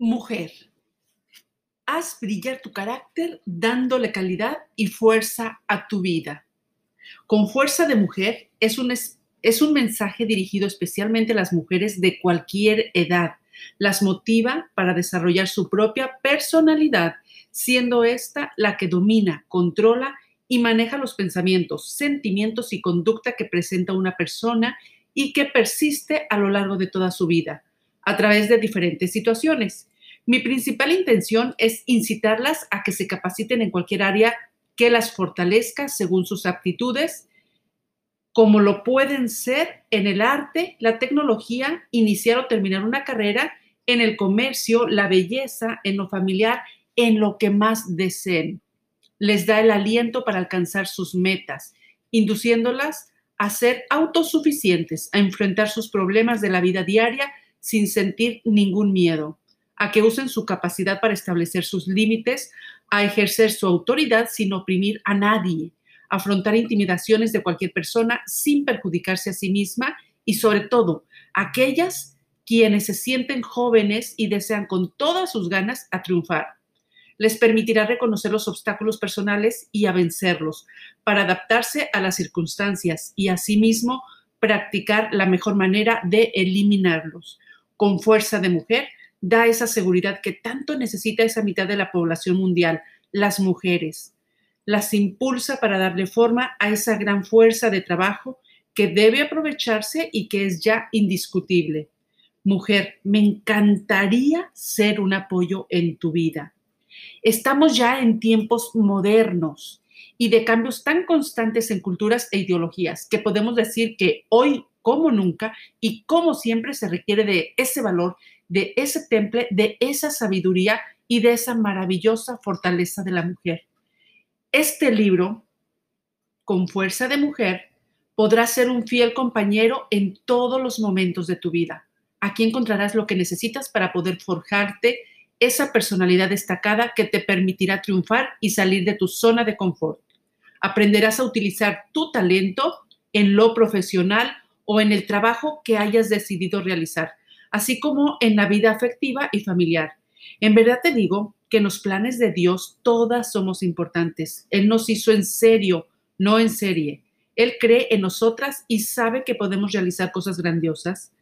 Mujer, haz brillar tu carácter dándole calidad y fuerza a tu vida. Con fuerza de mujer es un, es, un mensaje dirigido especialmente a las mujeres de cualquier edad. Las motiva para desarrollar su propia personalidad, siendo esta la que domina, controla y maneja los pensamientos, sentimientos y conducta que presenta una persona y que persiste a lo largo de toda su vida a través de diferentes situaciones. Mi principal intención es incitarlas a que se capaciten en cualquier área que las fortalezca según sus aptitudes, como lo pueden ser en el arte, la tecnología, iniciar o terminar una carrera, en el comercio, la belleza, en lo familiar, en lo que más deseen. Les da el aliento para alcanzar sus metas, induciéndolas a ser autosuficientes, a enfrentar sus problemas de la vida diaria sin sentir ningún miedo, a que usen su capacidad para establecer sus límites, a ejercer su autoridad sin oprimir a nadie, afrontar intimidaciones de cualquier persona sin perjudicarse a sí misma y sobre todo aquellas quienes se sienten jóvenes y desean con todas sus ganas a triunfar. Les permitirá reconocer los obstáculos personales y a vencerlos para adaptarse a las circunstancias y asimismo practicar la mejor manera de eliminarlos con fuerza de mujer, da esa seguridad que tanto necesita esa mitad de la población mundial, las mujeres. Las impulsa para darle forma a esa gran fuerza de trabajo que debe aprovecharse y que es ya indiscutible. Mujer, me encantaría ser un apoyo en tu vida. Estamos ya en tiempos modernos y de cambios tan constantes en culturas e ideologías que podemos decir que hoy como nunca y como siempre se requiere de ese valor, de ese temple, de esa sabiduría y de esa maravillosa fortaleza de la mujer. Este libro, con fuerza de mujer, podrá ser un fiel compañero en todos los momentos de tu vida. Aquí encontrarás lo que necesitas para poder forjarte esa personalidad destacada que te permitirá triunfar y salir de tu zona de confort. Aprenderás a utilizar tu talento en lo profesional o en el trabajo que hayas decidido realizar, así como en la vida afectiva y familiar. En verdad te digo que en los planes de Dios todas somos importantes. Él nos hizo en serio, no en serie. Él cree en nosotras y sabe que podemos realizar cosas grandiosas.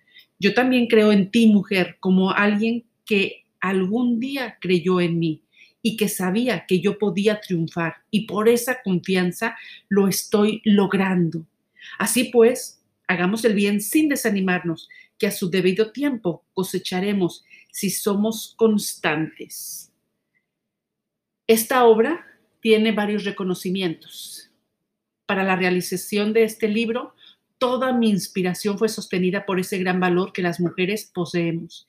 Yo también creo en ti, mujer, como alguien que algún día creyó en mí y que sabía que yo podía triunfar y por esa confianza lo estoy logrando. Así pues, Hagamos el bien sin desanimarnos, que a su debido tiempo cosecharemos si somos constantes. Esta obra tiene varios reconocimientos. Para la realización de este libro, toda mi inspiración fue sostenida por ese gran valor que las mujeres poseemos,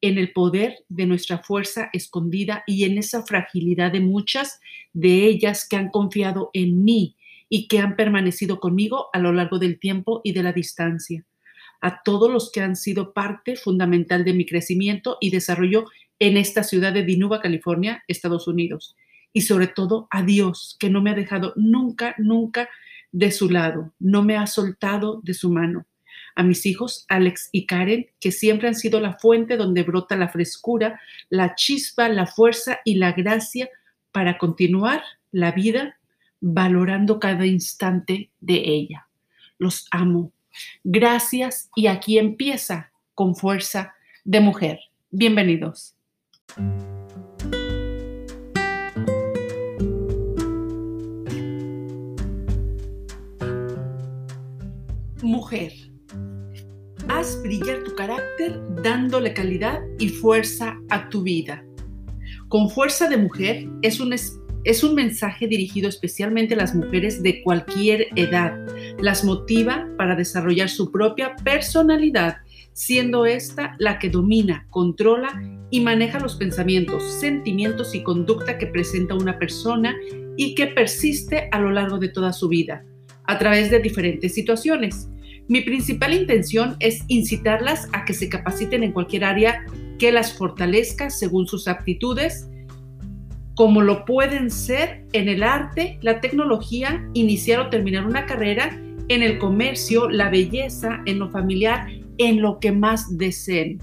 en el poder de nuestra fuerza escondida y en esa fragilidad de muchas de ellas que han confiado en mí y que han permanecido conmigo a lo largo del tiempo y de la distancia. A todos los que han sido parte fundamental de mi crecimiento y desarrollo en esta ciudad de Dinuba, California, Estados Unidos. Y sobre todo a Dios, que no me ha dejado nunca, nunca de su lado, no me ha soltado de su mano. A mis hijos, Alex y Karen, que siempre han sido la fuente donde brota la frescura, la chispa, la fuerza y la gracia para continuar la vida valorando cada instante de ella. Los amo. Gracias y aquí empieza con fuerza de mujer. Bienvenidos. Mujer, haz brillar tu carácter dándole calidad y fuerza a tu vida. Con fuerza de mujer es un es un mensaje dirigido especialmente a las mujeres de cualquier edad. Las motiva para desarrollar su propia personalidad, siendo esta la que domina, controla y maneja los pensamientos, sentimientos y conducta que presenta una persona y que persiste a lo largo de toda su vida, a través de diferentes situaciones. Mi principal intención es incitarlas a que se capaciten en cualquier área que las fortalezca según sus aptitudes, como lo pueden ser en el arte, la tecnología, iniciar o terminar una carrera, en el comercio, la belleza, en lo familiar, en lo que más deseen.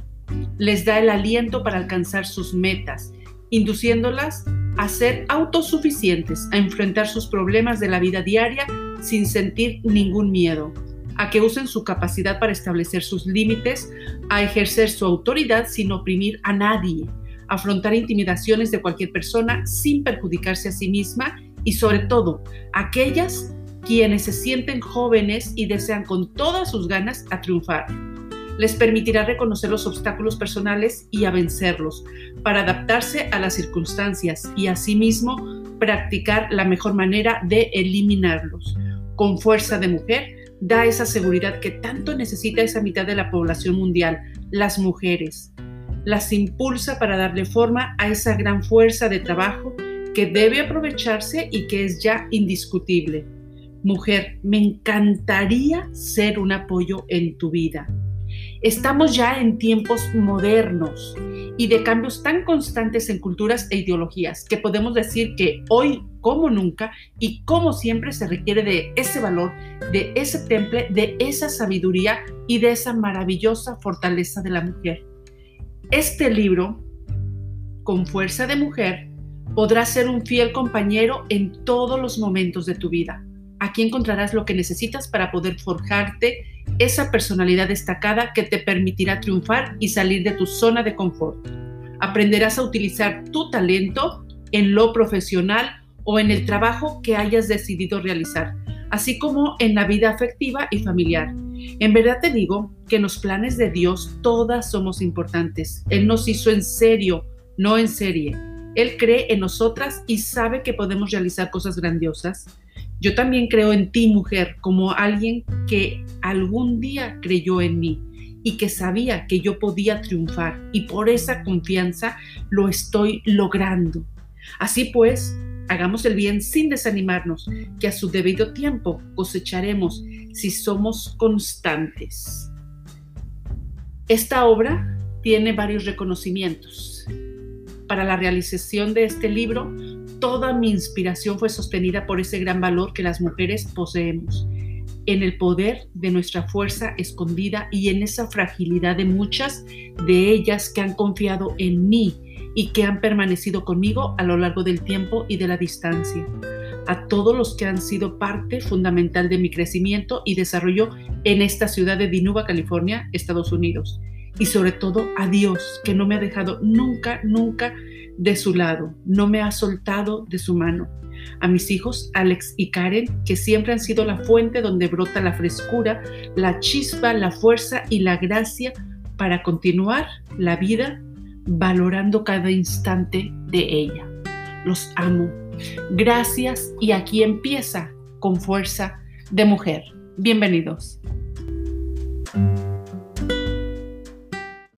les da el aliento para alcanzar sus metas, induciéndolas a ser autosuficientes, a enfrentar sus problemas de la vida diaria sin sentir ningún miedo, a que usen su capacidad para establecer sus límites, a ejercer su autoridad sin oprimir a nadie, afrontar intimidaciones de cualquier persona sin perjudicarse a sí misma y sobre todo aquellas quienes se sienten jóvenes y desean con todas sus ganas a triunfar. Les permitirá reconocer los obstáculos personales y a vencerlos, para adaptarse a las circunstancias y asimismo practicar la mejor manera de eliminarlos. Con fuerza de mujer, da esa seguridad que tanto necesita esa mitad de la población mundial, las mujeres. Las impulsa para darle forma a esa gran fuerza de trabajo que debe aprovecharse y que es ya indiscutible. Mujer, me encantaría ser un apoyo en tu vida. Estamos ya en tiempos modernos y de cambios tan constantes en culturas e ideologías que podemos decir que hoy como nunca y como siempre se requiere de ese valor, de ese temple, de esa sabiduría y de esa maravillosa fortaleza de la mujer. Este libro, con fuerza de mujer, podrá ser un fiel compañero en todos los momentos de tu vida. Aquí encontrarás lo que necesitas para poder forjarte esa personalidad destacada que te permitirá triunfar y salir de tu zona de confort. Aprenderás a utilizar tu talento en lo profesional o en el trabajo que hayas decidido realizar, así como en la vida afectiva y familiar. En verdad te digo que en los planes de Dios todas somos importantes. Él nos hizo en serio, no en serie. Él cree en nosotras y sabe que podemos realizar cosas grandiosas. Yo también creo en ti, mujer, como alguien que algún día creyó en mí y que sabía que yo podía triunfar y por esa confianza lo estoy logrando. Así pues, hagamos el bien sin desanimarnos, que a su debido tiempo cosecharemos si somos constantes. Esta obra tiene varios reconocimientos. Para la realización de este libro toda mi inspiración fue sostenida por ese gran valor que las mujeres poseemos, en el poder de nuestra fuerza escondida y en esa fragilidad de muchas de ellas que han confiado en mí y que han permanecido conmigo a lo largo del tiempo y de la distancia. A todos los que han sido parte fundamental de mi crecimiento y desarrollo en esta ciudad de Dinuba, California, Estados Unidos. Y sobre todo a Dios, que no me ha dejado nunca, nunca de su lado, no me ha soltado de su mano. A mis hijos, Alex y Karen, que siempre han sido la fuente donde brota la frescura, la chispa, la fuerza y la gracia para continuar la vida valorando cada instante de ella. Los amo. Gracias y aquí empieza con fuerza de mujer. Bienvenidos.